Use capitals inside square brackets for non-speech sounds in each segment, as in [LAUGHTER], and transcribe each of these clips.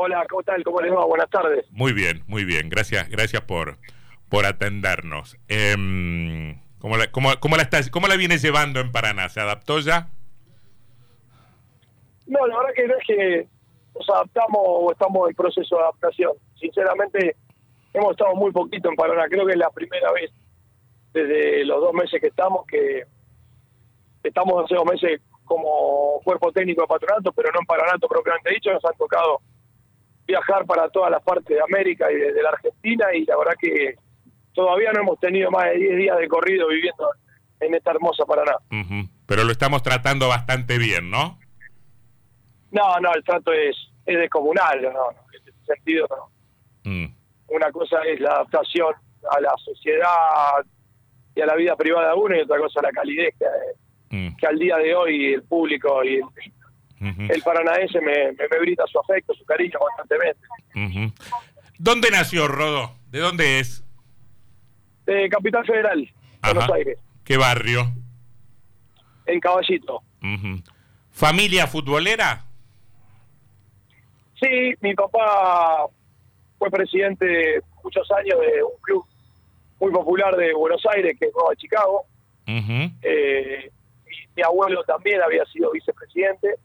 Hola, ¿cómo tal? ¿Cómo les va? Buenas tardes. Muy bien, muy bien. Gracias, gracias por, por atendernos. Em, ¿cómo, la, cómo, cómo la está, ¿Cómo la viene llevando en Paraná? ¿Se adaptó ya? No, la verdad que no es que nos adaptamos o estamos en proceso de adaptación. Sinceramente, hemos estado muy poquito en Paraná. Creo que es la primera vez desde los dos meses que estamos que estamos hace dos meses como cuerpo técnico de patronato, pero no en patronato propiamente dicho. Nos han tocado viajar para todas las partes de América y de, la Argentina y la verdad que todavía no hemos tenido más de 10 días de corrido viviendo en esta hermosa Paraná. Pero lo estamos tratando bastante bien, ¿no? No, no, el trato es, es descomunal, no, en ese sentido no. Mm. Una cosa es la adaptación a la sociedad y a la vida privada de uno y otra cosa la calidez que, mm. que al día de hoy el público y el, el paranaense me, me, brinda su afecto, su cariño constantemente. ¿Dónde nació Rodo? ¿De dónde es? De Capital Federal, Buenos Aires. ¿Qué barrio? En Caballito. ¿Familia futbolera? Sí, mi papá fue presidente muchos años de un club muy popular de Buenos Aires que es Nueva Chicago. Eh, mi abuelo también había sido vicepresidente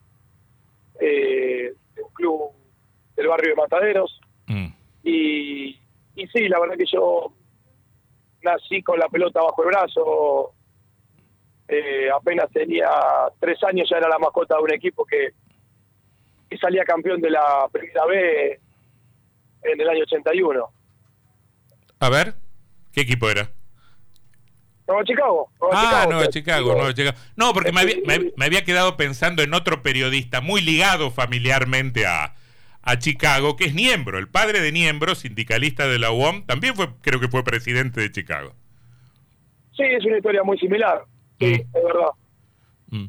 eh, de un club del barrio de Mataderos. Mm. Y, y sí, la verdad que yo nací con la pelota bajo el brazo. Eh, apenas tenía tres años, ya era la mascota de un equipo que, que salía campeón de la primera B en el año 81. A ver, ¿qué equipo era? Nueva Chicago. ah, Chicago, Nueva Chicago, Nueva Chicago. No, porque me había, me, había, quedado pensando en otro periodista muy ligado familiarmente a, a Chicago, que es Niembro, el padre de Niembro, sindicalista de la UOM, también fue, creo que fue presidente de Chicago. Sí, es una historia muy similar, sí, mm. es verdad. Mm.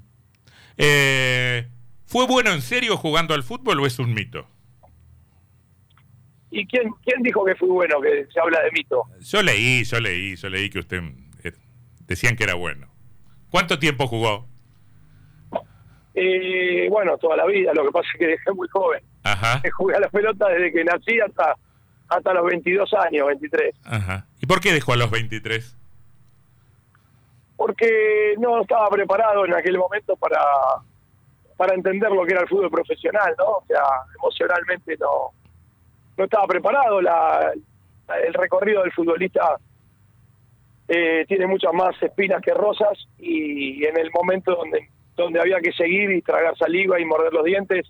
Eh, ¿Fue bueno en serio jugando al fútbol o es un mito? ¿Y quién, quién dijo que fue bueno, que se habla de mito? Yo leí, yo leí, yo leí que usted decían que era bueno. ¿Cuánto tiempo jugó? Eh, bueno, toda la vida, lo que pasa es que dejé muy joven. Ajá. Jugué a la pelota desde que nací hasta, hasta los 22 años, 23. Ajá. ¿Y por qué dejó a los 23? Porque no estaba preparado en aquel momento para, para entender lo que era el fútbol profesional, ¿no? O sea, emocionalmente no, no estaba preparado. La, el recorrido del futbolista eh, tiene muchas más espinas que rosas y en el momento donde donde había que seguir y tragar saliva y morder los dientes,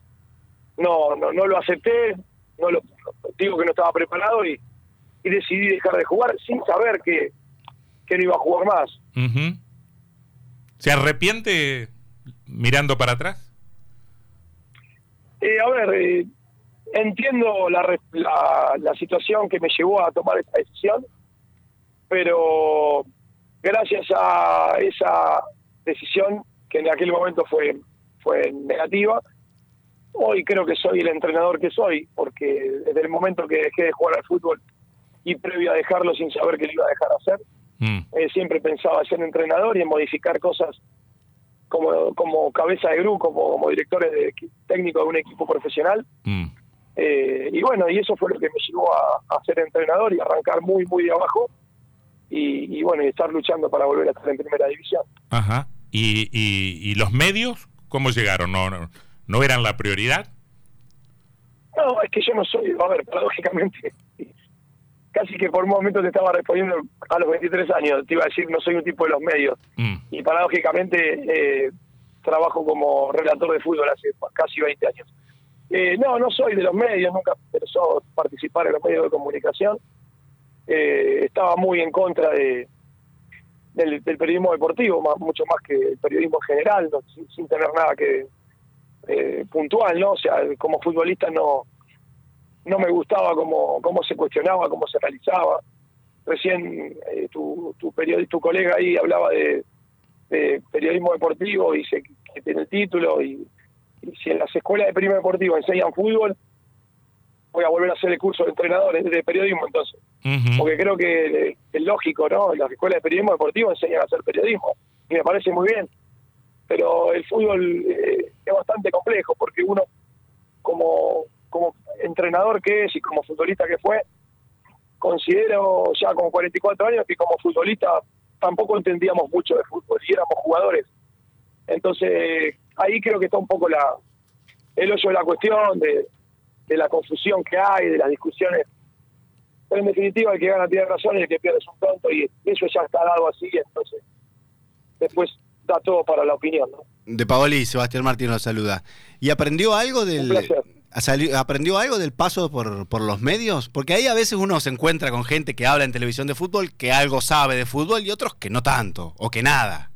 no no, no lo acepté, no lo digo que no estaba preparado y, y decidí dejar de jugar sin saber que, que no iba a jugar más. ¿Se arrepiente mirando para atrás? Eh, a ver, eh, entiendo la, la, la situación que me llevó a tomar esta decisión pero gracias a esa decisión que en aquel momento fue fue negativa, hoy creo que soy el entrenador que soy, porque desde el momento que dejé de jugar al fútbol y previo a dejarlo sin saber que lo iba a dejar hacer, mm. eh, siempre pensaba ser entrenador y en modificar cosas como, como cabeza de grupo, como, como directores de, técnico de un equipo profesional. Mm. Eh, y bueno, y eso fue lo que me llevó a, a ser entrenador y arrancar muy, muy de abajo y, bueno, y estar luchando para volver a estar en primera división. Ajá. ¿Y, y, los medios cómo llegaron? ¿No, ¿No, no eran la prioridad? No, es que yo no soy, a ver, paradójicamente, [LAUGHS] casi que por un momento te estaba respondiendo a los 23 años, te iba a decir, no soy un tipo de los medios. Mm. Y paradójicamente eh, trabajo como relator de fútbol hace casi 20 años. Eh, no, no soy de los medios, nunca pensó participar en los medios de comunicación eh, estaba muy en contra de del, periodismo deportivo, más, mucho más que el periodismo general, sin, tener nada que eh, puntual, ¿no? O sea, como futbolista no no me gustaba cómo, cómo se cuestionaba, cómo se realizaba. Recién eh, tu, tu, tu colega ahí hablaba de, periodismo deportivo y dice que tiene el título y, y si en las escuelas de periodismo deportivo enseñan fútbol, voy a volver a hacer el curso de entrenadores de periodismo entonces. Porque creo que es lógico, ¿no? Las escuelas de periodismo deportivo enseñan a hacer periodismo y me parece muy bien. Pero el fútbol eh, es bastante complejo porque uno como como entrenador que es y como futbolista que fue, considero ya con 44 años que como futbolista tampoco entendíamos mucho de fútbol y éramos jugadores. Entonces, ahí creo que está un poco la el hoyo de la cuestión, de, de la confusión que hay, de las discusiones. Pero en definitiva, el que gana tiene razón y el que pierde es un tonto, y eso ya está dado así, entonces después da todo para la opinión. ¿no? De Paoli, Sebastián Martín lo saluda. ¿Y aprendió algo del, ¿Aprendió algo del paso por, por los medios? Porque ahí a veces uno se encuentra con gente que habla en televisión de fútbol, que algo sabe de fútbol y otros que no tanto, o que nada.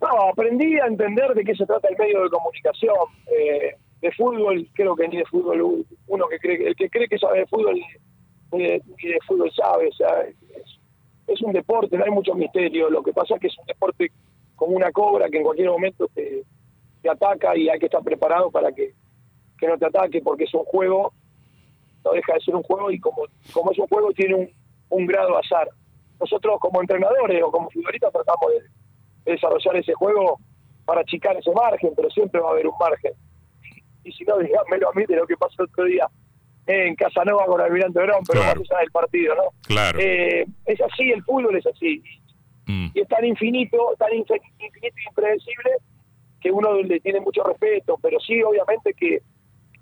No, aprendí a entender de qué se trata el medio de comunicación. Eh, de fútbol, creo que ni de fútbol, uno que cree, el que cree que sabe de fútbol, ni de, fútbol sabe. O sea, es, un deporte, no hay mucho misterio. Lo que pasa es que es un deporte como una cobra que en cualquier momento te ataca y hay que estar preparado para que, no te ataque porque es un juego, no deja de ser un juego y como, como es un juego tiene un, un grado azar. Nosotros como entrenadores o como futbolistas tratamos de, desarrollar ese juego para achicar ese margen, pero siempre va a haber un margen. Y si no, dígamelo a mí de lo que pasó el otro día en Casanova con Almirante Verón, pero claro. más del partido, ¿no? Claro. Eh, es así, el fútbol es así. Mm. Y es tan infinito, tan infinito y impredecible que uno le tiene mucho respeto, pero sí, obviamente que,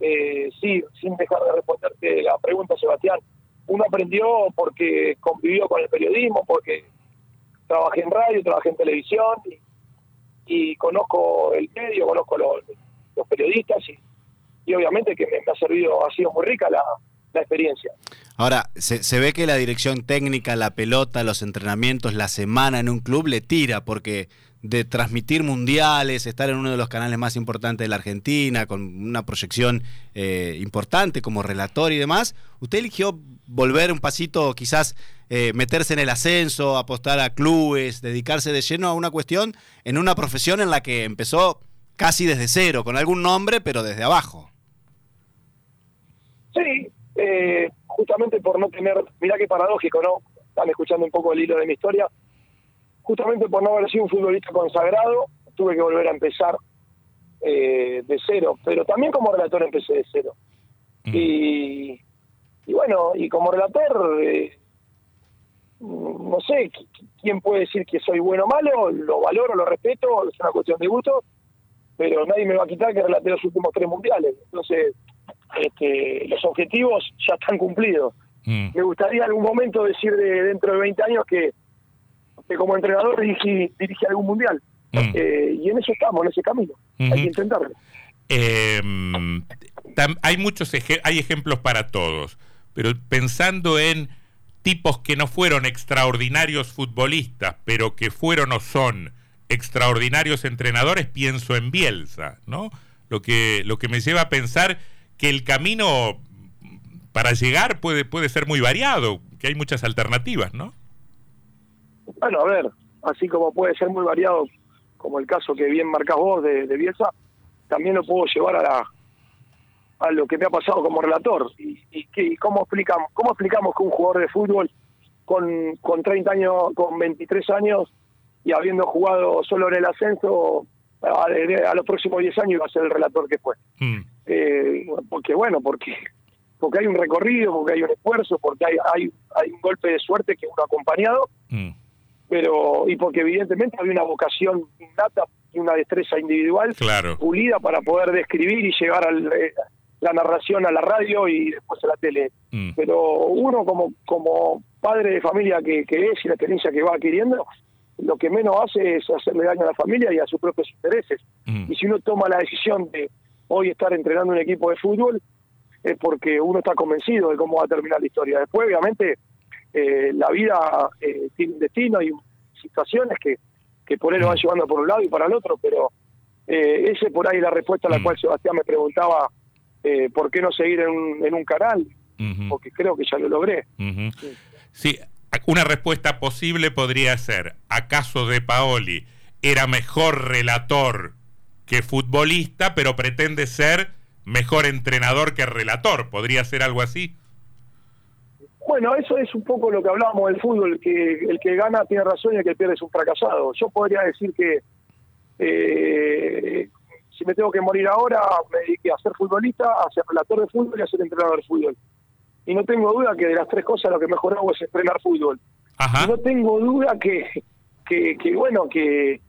eh, sí, sin dejar de responderte la pregunta, Sebastián, uno aprendió porque convivió con el periodismo, porque trabajé en radio, trabajé en televisión y, conozco el medio, conozco los, los periodistas y, y obviamente que me, ha servido, ha sido muy rica la, la experiencia. Ahora, se, se, ve que la dirección técnica, la pelota, los entrenamientos, la semana en un club le tira, porque de transmitir mundiales, estar en uno de los canales más importantes de la Argentina, con una proyección eh, importante como relator y demás, usted eligió volver un pasito, quizás eh, meterse en el ascenso, apostar a clubes, dedicarse de lleno a una cuestión en una profesión en la que empezó casi desde cero, con algún nombre, pero desde abajo. Sí, eh, justamente por no tener, mirá qué paradójico, ¿no? Están escuchando un poco el hilo de mi historia justamente por no haber sido un futbolista consagrado, tuve que volver a empezar eh, de cero, pero también como relator empecé de cero. Mm. Y, bueno, y como relator, eh, no sé quién puede decir que soy bueno o malo, lo valoro, lo respeto, es una cuestión de gusto, pero nadie me va a quitar que relaté los últimos tres mundiales. Entonces, este, los objetivos ya están cumplidos. Mm. Me gustaría en algún momento decir de dentro de 20 años que que como entrenador dirige, dirige algún mundial. Mm. Eh, y en eso estamos, en ese camino. Hay que intentarlo. Eh, hay muchos hay ejemplos para todos, pero pensando en tipos que no fueron extraordinarios futbolistas, pero que fueron o son extraordinarios entrenadores, pienso en Bielsa, ¿no? Lo que, lo que me lleva a pensar que el camino para llegar puede, puede ser muy variado, que hay muchas alternativas, ¿no? Bueno, a ver, así como puede ser muy variado, como el caso que bien marcás vos de, de Bielsa, también lo puedo llevar a la a lo que me ha pasado como relator y, y, cómo explicamos cómo explicamos que un jugador de fútbol con, con 30 años con 23 años y habiendo jugado solo en el ascenso a, los próximos 10 años iba a ser el relator que fue mm. Eh, porque bueno porque porque hay un recorrido porque hay un esfuerzo porque hay hay, hay un golpe de suerte que uno ha acompañado mm pero y porque evidentemente había una vocación innata y una destreza individual pulida para poder describir y llevar eh, la narración a la radio y después a la tele. Mm. Pero uno como, como padre de familia que, es y la experiencia que va adquiriendo, lo que menos hace es hacerle daño a la familia y a sus propios intereses. Mm. Y si uno toma la decisión de hoy estar entrenando un equipo de fútbol, es porque uno está convencido de cómo va a terminar la historia. Después, obviamente, eh, la vida eh, tiene un destino y situaciones que, que por él lo van mm. llevando por un lado y para el otro, pero eh, ese por ahí la respuesta a la mm. cual Sebastián me preguntaba eh, por qué no seguir en un, en un canal, porque creo que ya lo logré. sí. una respuesta posible podría ser, ¿acaso De Paoli era mejor relator que futbolista, pero pretende ser mejor entrenador que relator? ¿Podría ser algo así? Bueno, eso es un poco lo que hablábamos del fútbol, que el que gana tiene razón y el que pierde es un fracasado. Yo podría decir que eh, si me tengo que morir ahora, me dediqué a ser futbolista, a ser relator de fútbol y a ser entrenador de fútbol. Y no tengo duda que de las tres cosas lo que mejor hago es entrenar fútbol. Y no tengo duda que, que, que bueno, que,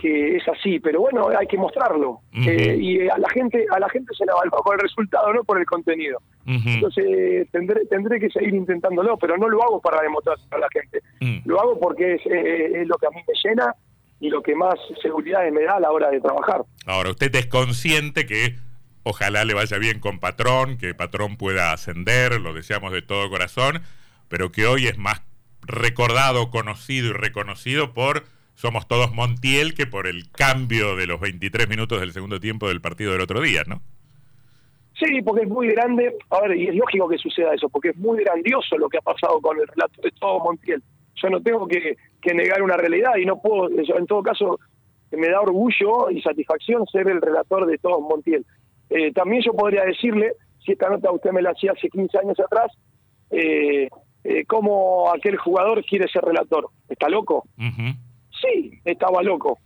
que es así, pero bueno, hay que mostrarlo. Eh, y a la gente a la gente se la evalúa por el resultado, no por el contenido. Entonces tendré tendré que seguir intentándolo, pero no lo hago para demostrar a la gente. Mm. Lo hago porque eh, es, lo que a mí me llena y lo que más seguridad me da a la hora de trabajar. Ahora, usted es consciente que ojalá le vaya bien con Patrón, que Patrón pueda ascender, lo deseamos de todo corazón, pero que hoy es más recordado, conocido y reconocido por somos todos Montiel que por el cambio de los 23 minutos del segundo tiempo del partido del otro día, ¿no? Sí, porque es muy grande, a ver, y es lógico que suceda eso, porque es muy grandioso lo que ha pasado con el relato de todo Montiel. Yo no tengo que, negar una realidad y no puedo, en todo caso, me da orgullo y satisfacción ser el relator de todo Montiel. Eh, también yo podría decirle, si esta nota usted me la hacía hace 15 años atrás, eh, eh, cómo aquel jugador quiere ser relator. ¿Está loco? Sí, estaba loco.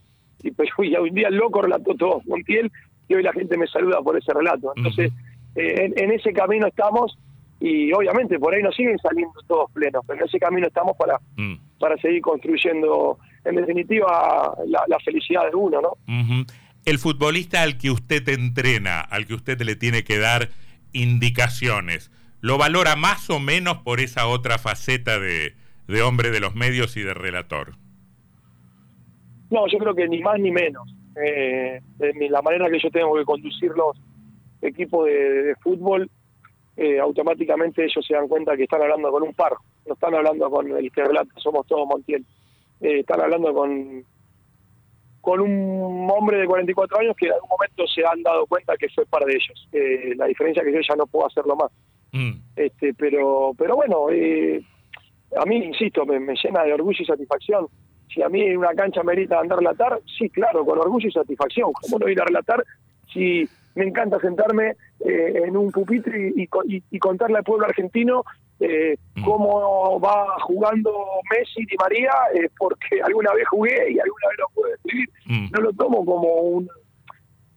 Y pues [LAUGHS] hoy un día el loco relató todo Montiel y hoy la gente me saluda por ese relato. Entonces, eh, en, ese camino estamos y obviamente por ahí nos siguen saliendo todos plenos, pero en ese camino estamos para, mm. para seguir construyendo, en definitiva, la, felicidad de uno, ¿no? El futbolista al que usted entrena, al que usted le tiene que dar indicaciones, ¿lo valora más o menos por esa otra faceta de, de hombre de los medios y de relator? No, yo creo que ni más ni menos. Eh, la manera que yo tengo que conducir los equipos de, fútbol, eh, automáticamente ellos se dan cuenta que están hablando con un par, no están hablando con el que relata Somos Todos Montiel. Eh, están hablando con, con un hombre de 44 años que en algún momento se han dado cuenta que fue par de ellos. Eh, la diferencia es que yo ya no puedo hacerlo más. Mm. Este, pero, pero bueno, a mí, insisto, me llena de orgullo y satisfacción si a mí una cancha merita andar a relatar, sí, claro, con orgullo y satisfacción. ¿Cómo no ir a relatar si me encanta sentarme eh, en un pupitre y, y, contarle al pueblo argentino eh, mm. cómo va jugando Messi y María, eh, porque alguna vez jugué y alguna vez lo pude escribir. Mm. No lo tomo como un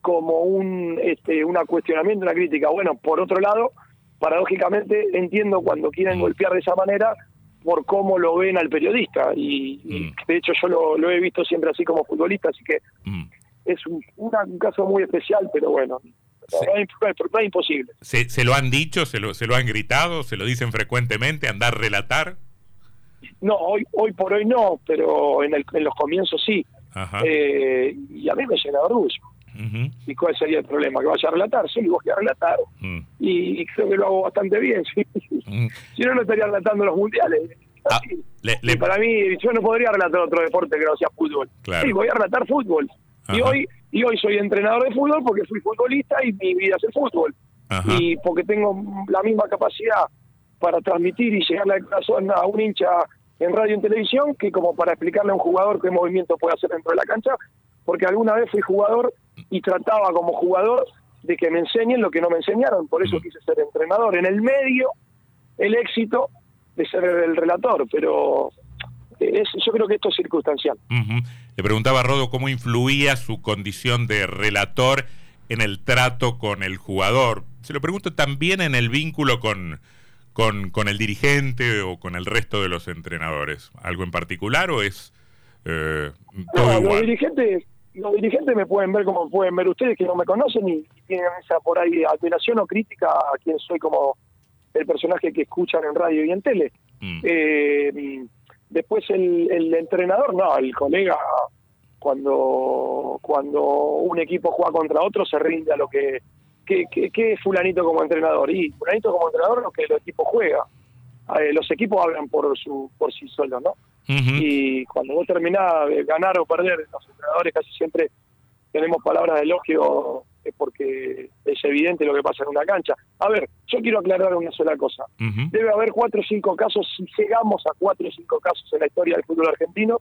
como un este una cuestionamiento, una crítica. Bueno, por otro lado, paradójicamente entiendo cuando quieren mm. golpear de esa manera por cómo lo ven al periodista. Y, mm. de hecho yo lo, he visto siempre así como futbolista, así que mm. es un, caso muy especial, pero bueno. No, es, imposible. ¿Se, ¿Se, lo han dicho? ¿Se lo, ¿Se lo han gritado? ¿Se lo dicen frecuentemente? ¿Andar relatar? No, hoy hoy por hoy no, pero en, el, en los comienzos sí. Eh, y a mí me llena de orgullo. ¿Y cuál sería el problema? Que vaya a relatar, sí, vos que a relatar. Mm. Y, creo que lo hago bastante bien. Mm. si no, no estaría relatando los mundiales. Ah, para mí, yo no podría relatar otro deporte que no sea fútbol. Sí, voy a relatar fútbol. Y hoy, y hoy soy entrenador de fútbol porque fui futbolista y mi vida es el fútbol. Y porque tengo la misma capacidad para transmitir y llegarle al corazón a un hincha en radio y en televisión que como para explicarle a un jugador qué movimiento puede hacer dentro de la cancha, porque alguna vez fui jugador y trataba como jugador de que me enseñen lo que no me enseñaron, por eso quise ser entrenador. En el medio, el éxito de ser el relator, pero es, yo creo que esto es circunstancial. Le preguntaba a Rodo cómo influía su condición de relator en el trato con el jugador. Se lo pregunto también en el vínculo con, con, con el dirigente o con el resto de los entrenadores. ¿Algo en particular o es eh, todo igual? Los dirigentes los dirigentes me pueden ver como pueden ver ustedes que no me conocen y, tienen esa por ahí admiración o crítica a quien soy como el personaje que escuchan en radio y en tele. Mm. Eh, después el, entrenador, no, el colega cuando cuando un equipo juega contra otro se rinde a lo que ¿qué, es fulanito como entrenador? Y fulanito como entrenador lo que el equipo juega. Eh, los equipos hablan por su por sí solos, ¿no? Y cuando vos terminás de ganar o perder, los entrenadores casi siempre tenemos palabras de elogio porque es evidente lo que pasa en una cancha. A ver, yo quiero aclarar una sola cosa. Debe haber cuatro o cinco casos, si llegamos a cuatro o cinco casos en la historia del fútbol argentino,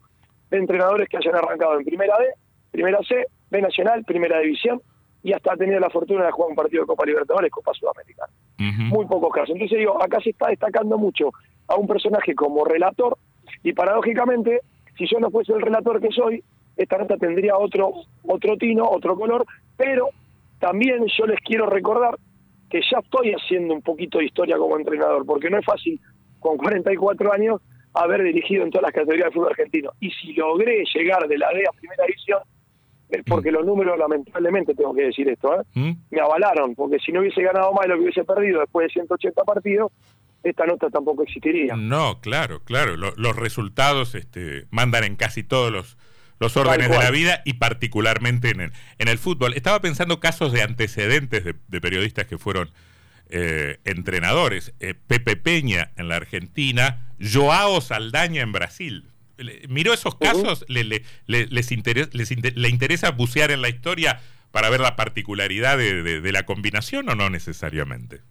de entrenadores que hayan arrancado en Primera D, Primera C, B Nacional, Primera División, y hasta tenido la fortuna de jugar un partido de Copa Libertadores, Copa Sudamericana. Muy pocos casos. Entonces digo, acá se está destacando mucho a un personaje como relator y paradójicamente, si yo no fuese el relator que soy, esta nota tendría otro, otro tino, otro color, pero también yo les quiero recordar que ya estoy haciendo un poquito de historia como entrenador, porque no es fácil con 44 años haber dirigido en todas las categorías del fútbol argentino. Y si logré llegar de la D a primera división, es porque los números, lamentablemente, tengo que decir esto, ¿eh? ¿Mm? me avalaron, porque si no hubiese ganado más de lo que hubiese perdido después de 180 partidos, esta nota tampoco existiría. No, claro, claro. los resultados este, mandan en casi todos los, los órdenes de la vida y particularmente en el, en el fútbol. Estaba pensando casos de antecedentes de, periodistas que fueron eh, entrenadores. Eh, Pepe Peña en la Argentina, Joao Saldaña en Brasil. ¿Miró esos casos? ¿Le, le, les, interesa, les ¿Le interesa bucear en la historia para ver la particularidad de la combinación o no necesariamente?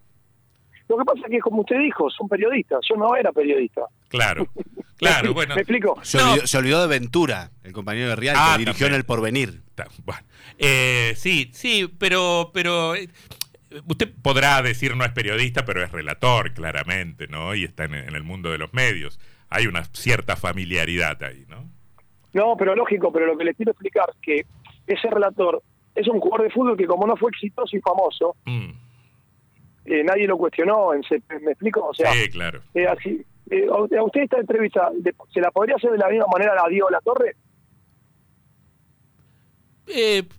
Lo que pasa es que, como usted dijo, son periodistas. Yo no era periodista. Claro, claro, [LAUGHS] bueno. ¿Me explico? Se, olvidó, de Ventura, el compañero de Real, que ah, dirigió en El Porvenir. Bueno. Eh, sí, sí, pero, pero eh, usted podrá decir no es periodista, pero es relator, claramente, ¿no? Y está en, el mundo de los medios. Hay una cierta familiaridad ahí, ¿no? No, pero lógico, pero lo que le quiero explicar es que ese relator es un jugador de fútbol que como no fue exitoso y famoso, mm. Eh, nadie lo cuestionó, en, ¿me explico? O sea, sí, claro. Eh, así, eh, a usted esta entrevista, ¿se la podría hacer de la misma manera a Diego La Torre?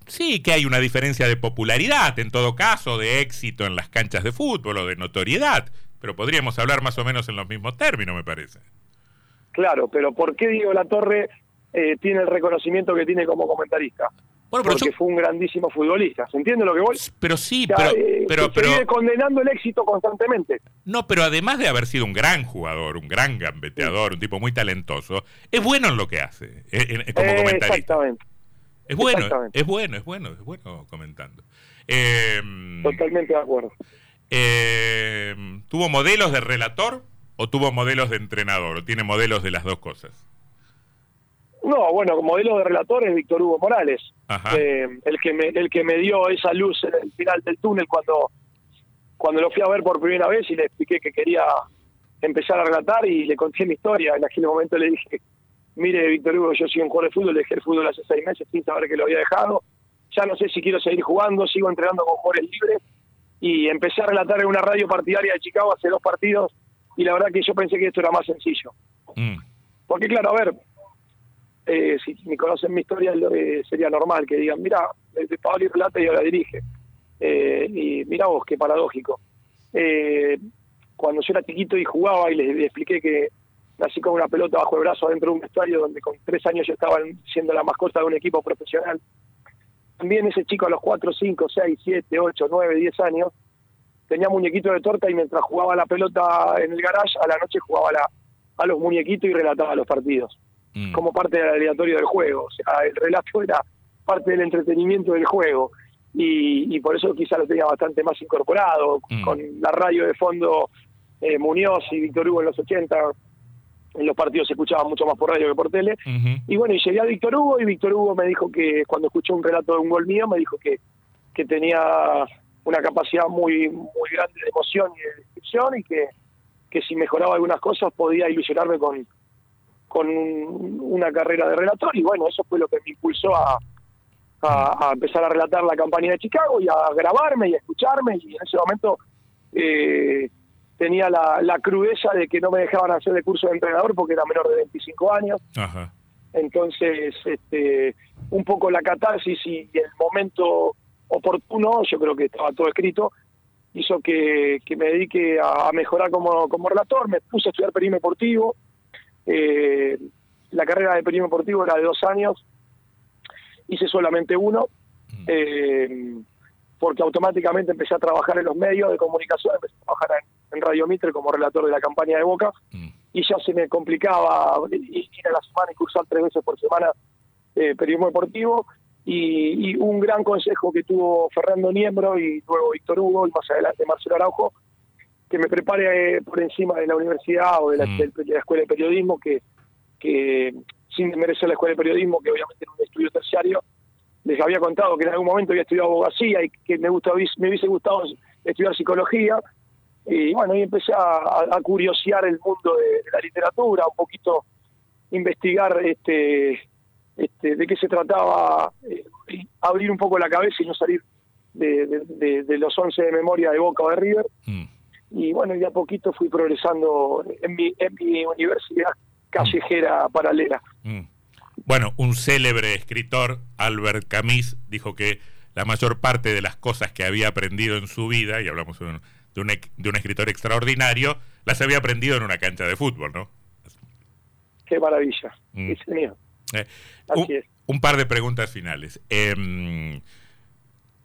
sí, que hay una diferencia de popularidad, en todo caso, de éxito en las canchas de fútbol o de notoriedad, pero podríamos hablar más o menos en los mismos términos, me parece. Claro, pero ¿por qué Diego La Torre tiene el reconocimiento que tiene como comentarista? Porque fue un grandísimo futbolista. ¿Se entiende lo que voy? Pero sí, pero, eh, pero, condenando el éxito constantemente. No, pero además de haber sido un gran jugador, un gran gambeteador, un tipo muy talentoso, es bueno en lo que hace, eh, como eh, comentarista. Exactamente. Es bueno, es bueno, es bueno, es bueno comentando. Em, Totalmente de acuerdo. Em, ¿Tuvo modelos de relator o tuvo modelos de entrenador? ¿O tiene modelos de las dos cosas? No, bueno, modelo de relator es Víctor Hugo Morales, eh, el que me el que me dio esa luz en el final del túnel cuando cuando lo fui a ver por primera vez y le expliqué que quería empezar a relatar y le conté mi historia. En aquel momento le dije, mire Víctor Hugo, yo soy un jugador de fútbol, dejé el fútbol hace seis meses sin saber que lo había dejado. Ya no sé si quiero seguir jugando, sigo entrenando con jugadores libres y empecé a relatar en una radio partidaria de Chicago hace dos partidos y la verdad que yo pensé que esto era más sencillo. Mm. Porque claro, a ver, eh, si me conocen mi historia, eh, sería normal que digan, mira, de Pablo y relata y ahora dirige. Eh, y mira vos, qué paradójico. cuando yo era chiquito y jugaba y les, expliqué que nací con una pelota bajo el brazo dentro de un vestuario donde con tres años yo estaba siendo la mascota de un equipo profesional. También ese chico a los cuatro, cinco, seis, siete, ocho, nueve, diez años tenía muñequito de torta y mientras jugaba la pelota en el garage, a la noche jugaba a los muñequitos y relataba los partidos. Mm. como parte del aleatorio del juego. O sea, el relato era parte del entretenimiento del juego. Y, por eso quizá lo tenía bastante más incorporado, mm. con la radio de fondo eh, Muñoz y Víctor Hugo en los 80, en los partidos se escuchaban mucho más por radio que por tele. Y bueno, y llegué a Víctor Hugo y Víctor Hugo me dijo que cuando escuchó un relato de un gol mío, me dijo que, que tenía una capacidad muy, muy grande de emoción y de descripción y que, que si mejoraba algunas cosas podía ilusionarme con, con una carrera de relator y bueno, eso fue lo que me impulsó a, a, empezar a relatar la campaña de Chicago y a grabarme y a escucharme y en ese momento eh, tenía la, la, crudeza de que no me dejaban hacer el curso de entrenador porque era menor de 25 años. Entonces, este, un poco la catarsis y el momento oportuno, yo creo que estaba todo escrito, hizo que, que me dedique a, mejorar como, como relator, me puse a estudiar periodismo deportivo, eh, la carrera de periodismo deportivo era de dos años, hice solamente uno, mm. eh, porque automáticamente empecé a trabajar en los medios de comunicación, empecé a trabajar en, Radio Mitre como relator de la campaña de Boca, mm. y ya se me complicaba ir a la semana y cursar tres veces por semana eh, periodismo deportivo, y, un gran consejo que tuvo Fernando Niembro y luego Víctor Hugo y más adelante Marcelo Araujo, que me prepare por encima de la universidad o de la, mm. escuela de periodismo, que, que sin merecer la escuela de periodismo, que obviamente era un estudio terciario, les había contado que en algún momento había estudiado abogacía y que me, gustó, me hubiese gustado estudiar psicología. Y bueno, y empecé a, curiosear el mundo de, la literatura, un poquito investigar este este, de qué se trataba, eh, abrir un poco la cabeza y no salir de, los 11 de memoria de Boca o de River. Mm. Y bueno, y a poquito fui progresando en mi, en mi universidad callejera mm. paralela. Mm. Bueno, un célebre escritor, Albert Camus, dijo que la mayor parte de las cosas que había aprendido en su vida, y hablamos de un, de un, de un escritor extraordinario, las había aprendido en una cancha de fútbol, ¿no? Qué maravilla. mío. Eh, un, par de preguntas finales. Em,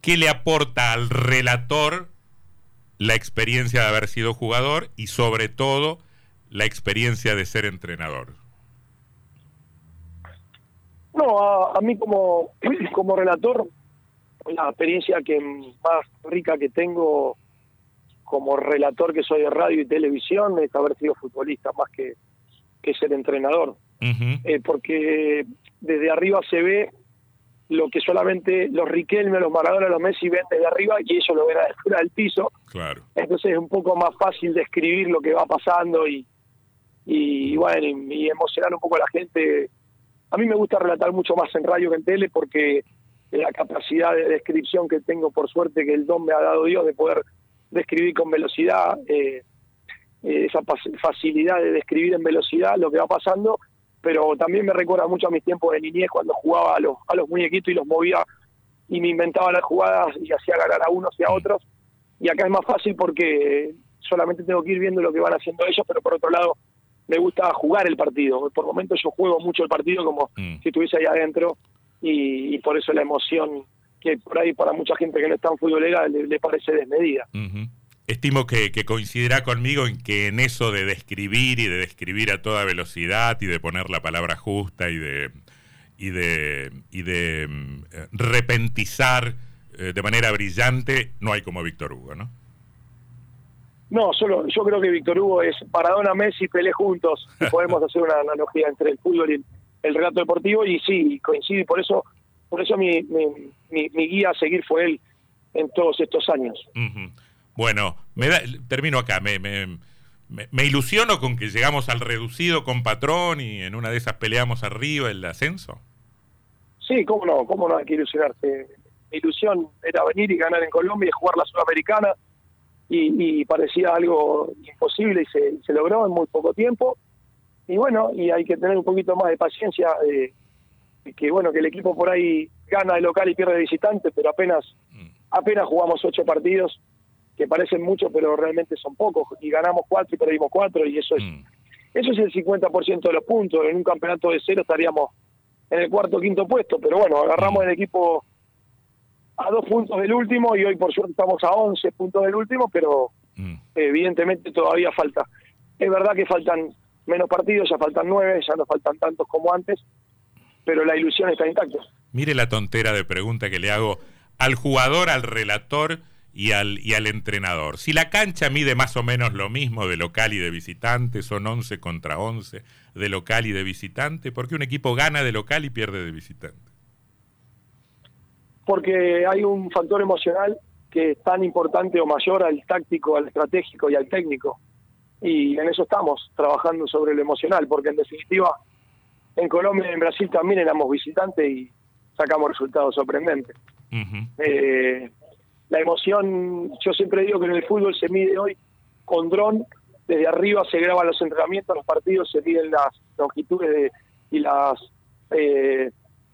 ¿Qué le aporta al relator la experiencia de haber sido jugador y sobre todo la experiencia de ser entrenador? No, a, mí como, [CLEARS THROAT] como relator, la experiencia que más rica que tengo como relator que soy de radio y televisión es haber sido futbolista más que, que ser entrenador. Eh, porque desde arriba se ve lo que solamente los Riquelme, los Maradona, los Messi ven desde arriba y ellos lo ven a la del piso. Claro. Entonces es un poco más fácil describir lo que va pasando y, y, bueno, y, emocionar un poco a la gente. A mí me gusta relatar mucho más en radio que en tele porque la capacidad de descripción que tengo, por suerte, que el don me ha dado Dios de poder describir con velocidad, eh, eh, esa facilidad de describir en velocidad lo que va pasando, pero también me recuerda mucho a mis tiempos de niñez cuando jugaba a los, a los muñequitos y los movía y me inventaba las jugadas y hacía ganar a unos y a otros. Y acá es más fácil porque solamente tengo que ir viendo lo que van haciendo ellos, pero por otro lado me gusta jugar el partido. Por momentos yo juego mucho el partido como mm. si estuviese ahí adentro y, por eso la emoción que por ahí para mucha gente que no está en futbolera le, le parece desmedida. Estimo que, coincidirá conmigo en que en eso de describir y de describir a toda velocidad y de poner la palabra justa y de y de y de mm, repentizar eh, de manera brillante no hay como Víctor Hugo, ¿no? No, solo yo creo que Víctor Hugo es Paradona, Messi, Pelé juntos. [LAUGHS] Podemos hacer una analogía entre el fútbol y el, relato deportivo y sí, coincide. Por eso, por eso mi, mi, guía a seguir fue él en todos estos años. Bueno, me da, termino acá. Me, me, me, ilusiono con que llegamos al reducido con Patrón y en una de esas peleamos arriba el ascenso. Sí, cómo no, cómo no hay que ilusionarse. Mi ilusión era venir y ganar en Colombia y jugar la Sudamericana y, parecía algo imposible y se, se, logró en muy poco tiempo. Y bueno, y hay que tener un poquito más de paciencia. Eh, que bueno, que el equipo por ahí gana de local y pierde de visitante, pero apenas, mm. apenas jugamos ocho partidos que parecen muchos, pero realmente son pocos, y ganamos cuatro y perdimos cuatro, y eso es, mm. eso es el 50% de los puntos. En un campeonato de cero estaríamos en el cuarto o quinto puesto, pero bueno, agarramos mm. el equipo a dos puntos del último y hoy por suerte estamos a 11 puntos del último, pero mm. evidentemente todavía falta. Es verdad que faltan menos partidos, ya faltan nueve, ya no faltan tantos como antes, pero la ilusión está intacta. Mire la tontera de pregunta que le hago al jugador, al relator y al, y al entrenador. Si la cancha mide más o menos lo mismo de local y de visitante, son 11 contra 11 de local y de visitante, ¿por qué un equipo gana de local y pierde de visitante? Porque hay un factor emocional que es tan importante o mayor al táctico, al estratégico y al técnico. Y en eso estamos, trabajando sobre lo emocional, porque en definitiva en Colombia y en Brasil también éramos visitantes y sacamos resultados sorprendentes la emoción, yo siempre digo que en el fútbol se mide hoy con dron, desde arriba se graban los entrenamientos, los partidos, se miden las longitudes y las eh,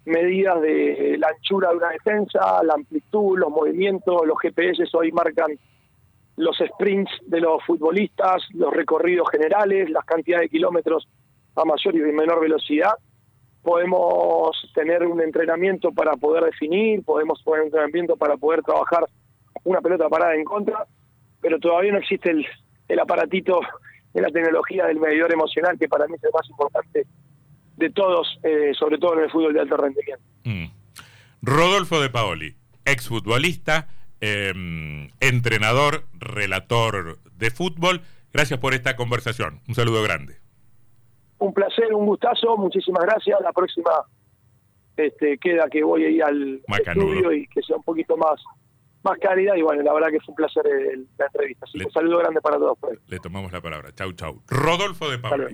medidas de la anchura de una defensa, la amplitud, los movimientos, los GPS hoy marcan los sprints de los futbolistas, los recorridos generales, las cantidades de kilómetros a mayor y menor velocidad. Podemos tener un entrenamiento para poder definir, podemos poner un entrenamiento para poder trabajar una pelota parada en contra, pero todavía no existe el, el aparatito de la tecnología del medidor emocional, que para mí es el más importante de todos, eh, sobre todo en el fútbol de alto rendimiento. Mm. Rodolfo de Paoli, exfutbolista, eh, entrenador, relator de fútbol. Gracias por esta conversación. Un saludo grande. Un placer, un gustazo. Muchísimas gracias. La próxima este, queda que voy a ir al estudio y que sea un poquito más más calidad y bueno, la verdad que fue un placer la entrevista. Así un saludo grande para todos. Le tomamos la palabra. Chau, chau. Rodolfo de Pablo.